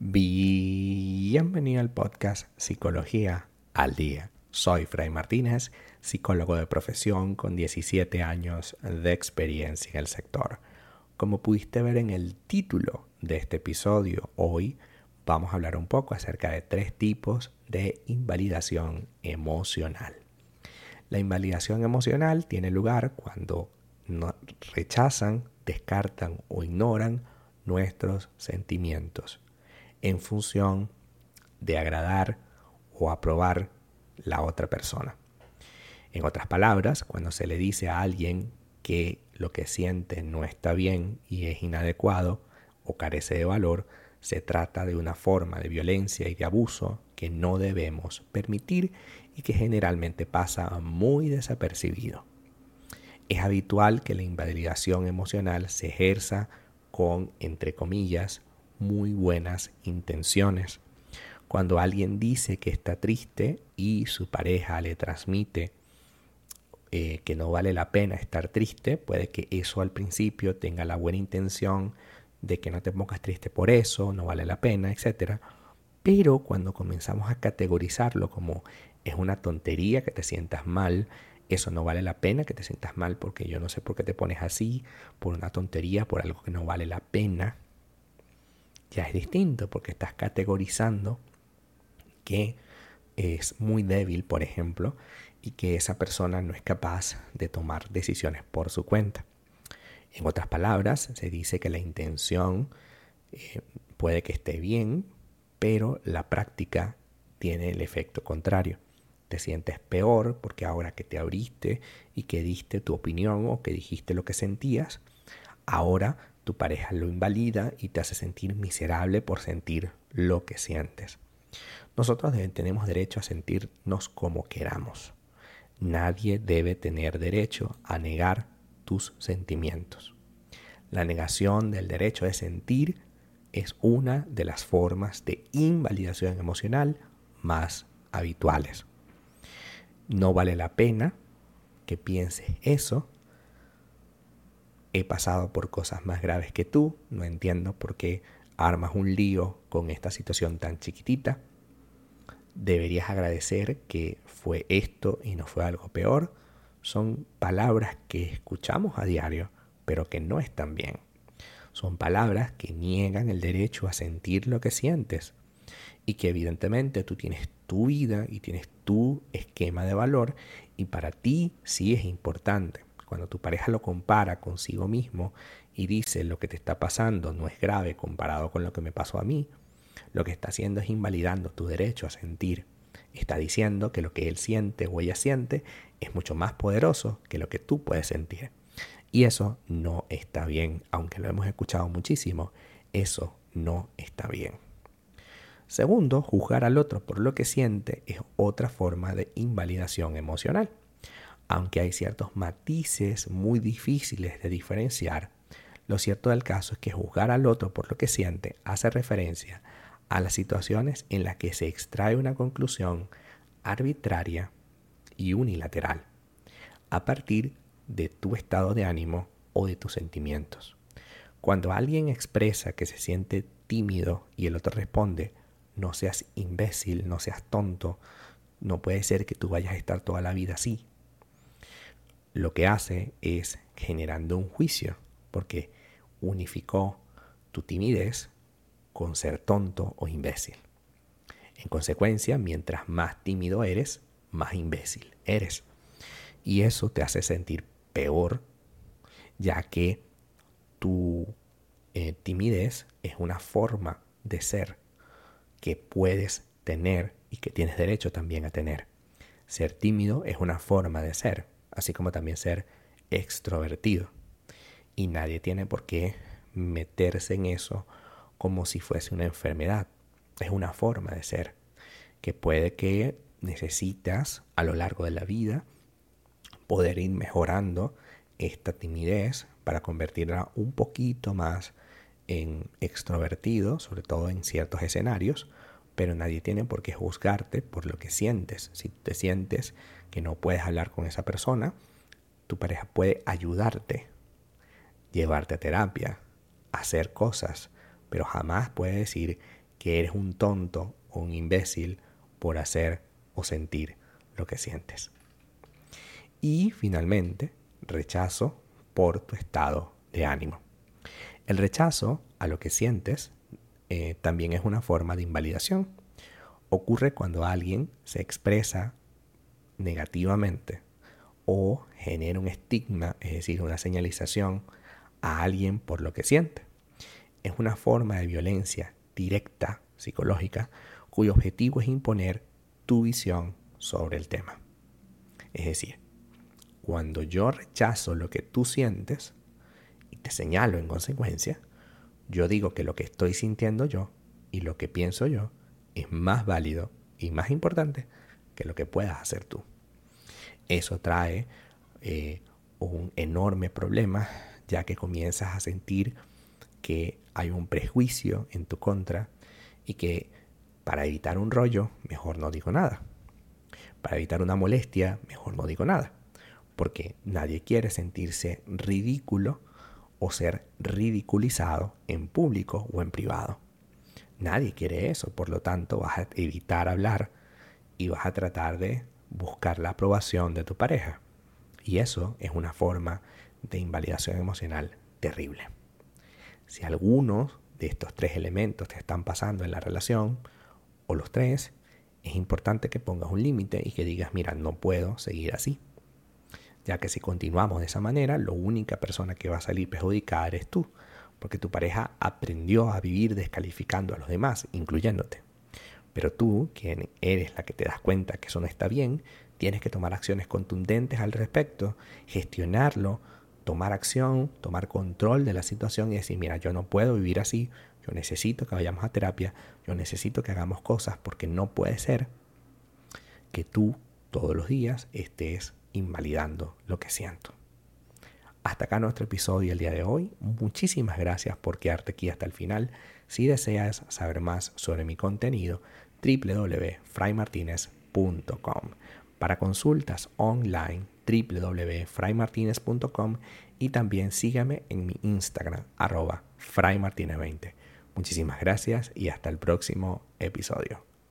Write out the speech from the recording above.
Bienvenido al podcast Psicología al Día. Soy Fray Martínez, psicólogo de profesión con 17 años de experiencia en el sector. Como pudiste ver en el título de este episodio, hoy vamos a hablar un poco acerca de tres tipos de invalidación emocional. La invalidación emocional tiene lugar cuando rechazan, descartan o ignoran nuestros sentimientos en función de agradar o aprobar la otra persona. En otras palabras, cuando se le dice a alguien que lo que siente no está bien y es inadecuado o carece de valor, se trata de una forma de violencia y de abuso que no debemos permitir y que generalmente pasa muy desapercibido. Es habitual que la invalidación emocional se ejerza con, entre comillas, muy buenas intenciones. Cuando alguien dice que está triste y su pareja le transmite eh, que no vale la pena estar triste, puede que eso al principio tenga la buena intención de que no te pongas triste por eso, no vale la pena, etc. Pero cuando comenzamos a categorizarlo como es una tontería que te sientas mal, eso no vale la pena que te sientas mal porque yo no sé por qué te pones así, por una tontería, por algo que no vale la pena, ya es distinto porque estás categorizando que es muy débil, por ejemplo, y que esa persona no es capaz de tomar decisiones por su cuenta. En otras palabras, se dice que la intención eh, puede que esté bien, pero la práctica tiene el efecto contrario. Te sientes peor porque ahora que te abriste y que diste tu opinión o que dijiste lo que sentías, ahora tu pareja lo invalida y te hace sentir miserable por sentir lo que sientes. Nosotros tenemos derecho a sentirnos como queramos. Nadie debe tener derecho a negar tus sentimientos. La negación del derecho de sentir es una de las formas de invalidación emocional más habituales. No vale la pena que pienses eso he pasado por cosas más graves que tú, no entiendo por qué armas un lío con esta situación tan chiquitita. Deberías agradecer que fue esto y no fue algo peor. Son palabras que escuchamos a diario, pero que no están bien. Son palabras que niegan el derecho a sentir lo que sientes y que evidentemente tú tienes tu vida y tienes tu esquema de valor y para ti sí es importante cuando tu pareja lo compara consigo mismo y dice lo que te está pasando no es grave comparado con lo que me pasó a mí, lo que está haciendo es invalidando tu derecho a sentir. Está diciendo que lo que él siente o ella siente es mucho más poderoso que lo que tú puedes sentir. Y eso no está bien, aunque lo hemos escuchado muchísimo, eso no está bien. Segundo, juzgar al otro por lo que siente es otra forma de invalidación emocional aunque hay ciertos matices muy difíciles de diferenciar, lo cierto del caso es que juzgar al otro por lo que siente hace referencia a las situaciones en las que se extrae una conclusión arbitraria y unilateral a partir de tu estado de ánimo o de tus sentimientos. Cuando alguien expresa que se siente tímido y el otro responde, no seas imbécil, no seas tonto, no puede ser que tú vayas a estar toda la vida así, lo que hace es generando un juicio, porque unificó tu timidez con ser tonto o imbécil. En consecuencia, mientras más tímido eres, más imbécil eres. Y eso te hace sentir peor, ya que tu eh, timidez es una forma de ser que puedes tener y que tienes derecho también a tener. Ser tímido es una forma de ser, así como también ser extrovertido. Y nadie tiene por qué meterse en eso como si fuese una enfermedad. Es una forma de ser que puede que necesitas a lo largo de la vida poder ir mejorando esta timidez para convertirla un poquito más en extrovertido, sobre todo en ciertos escenarios, pero nadie tiene por qué juzgarte por lo que sientes. Si te sientes que no puedes hablar con esa persona, tu pareja puede ayudarte, llevarte a terapia, hacer cosas, pero jamás puede decir que eres un tonto o un imbécil por hacer o sentir lo que sientes. Y finalmente, rechazo por tu estado de ánimo. El rechazo a lo que sientes eh, también es una forma de invalidación. Ocurre cuando alguien se expresa negativamente o genera un estigma, es decir, una señalización a alguien por lo que siente. Es una forma de violencia directa, psicológica, cuyo objetivo es imponer tu visión sobre el tema. Es decir, cuando yo rechazo lo que tú sientes y te señalo en consecuencia, yo digo que lo que estoy sintiendo yo y lo que pienso yo es más válido y más importante que lo que puedas hacer tú. Eso trae eh, un enorme problema ya que comienzas a sentir que hay un prejuicio en tu contra y que para evitar un rollo, mejor no digo nada. Para evitar una molestia, mejor no digo nada. Porque nadie quiere sentirse ridículo o ser ridiculizado en público o en privado. Nadie quiere eso, por lo tanto vas a evitar hablar y vas a tratar de buscar la aprobación de tu pareja. Y eso es una forma de invalidación emocional terrible. Si algunos de estos tres elementos te están pasando en la relación, o los tres, es importante que pongas un límite y que digas, mira, no puedo seguir así. Ya que si continuamos de esa manera, la única persona que va a salir perjudicada eres tú, porque tu pareja aprendió a vivir descalificando a los demás, incluyéndote. Pero tú, quien eres la que te das cuenta que eso no está bien, tienes que tomar acciones contundentes al respecto, gestionarlo, tomar acción, tomar control de la situación y decir, mira, yo no puedo vivir así, yo necesito que vayamos a terapia, yo necesito que hagamos cosas porque no puede ser que tú todos los días estés invalidando lo que siento. Hasta acá nuestro episodio el día de hoy. Muchísimas gracias por quedarte aquí hasta el final. Si deseas saber más sobre mi contenido, www.fraymartinez.com. Para consultas online, www.fraymartinez.com y también sígame en mi Instagram, arroba fraymartinez20. Muchísimas gracias y hasta el próximo episodio.